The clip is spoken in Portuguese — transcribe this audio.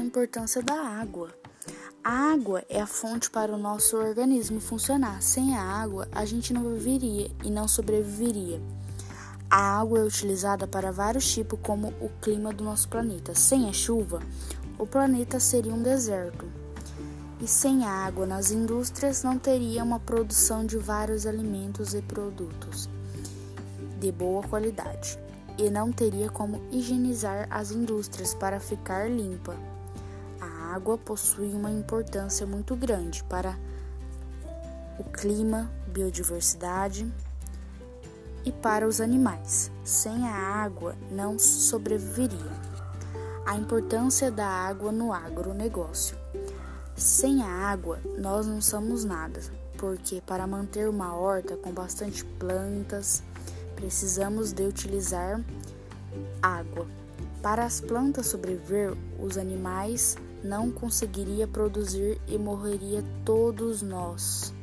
importância da água. A água é a fonte para o nosso organismo funcionar. Sem a água, a gente não viveria e não sobreviveria. A água é utilizada para vários tipos, como o clima do nosso planeta. Sem a chuva, o planeta seria um deserto. E sem água nas indústrias, não teria uma produção de vários alimentos e produtos de boa qualidade. E não teria como higienizar as indústrias para ficar limpa água possui uma importância muito grande para o clima, biodiversidade e para os animais. Sem a água não sobreviveria. A importância da água no agronegócio. Sem a água nós não somos nada, porque para manter uma horta com bastante plantas precisamos de utilizar água. Para as plantas sobreviver, os animais não conseguiria produzir e morreria todos nós.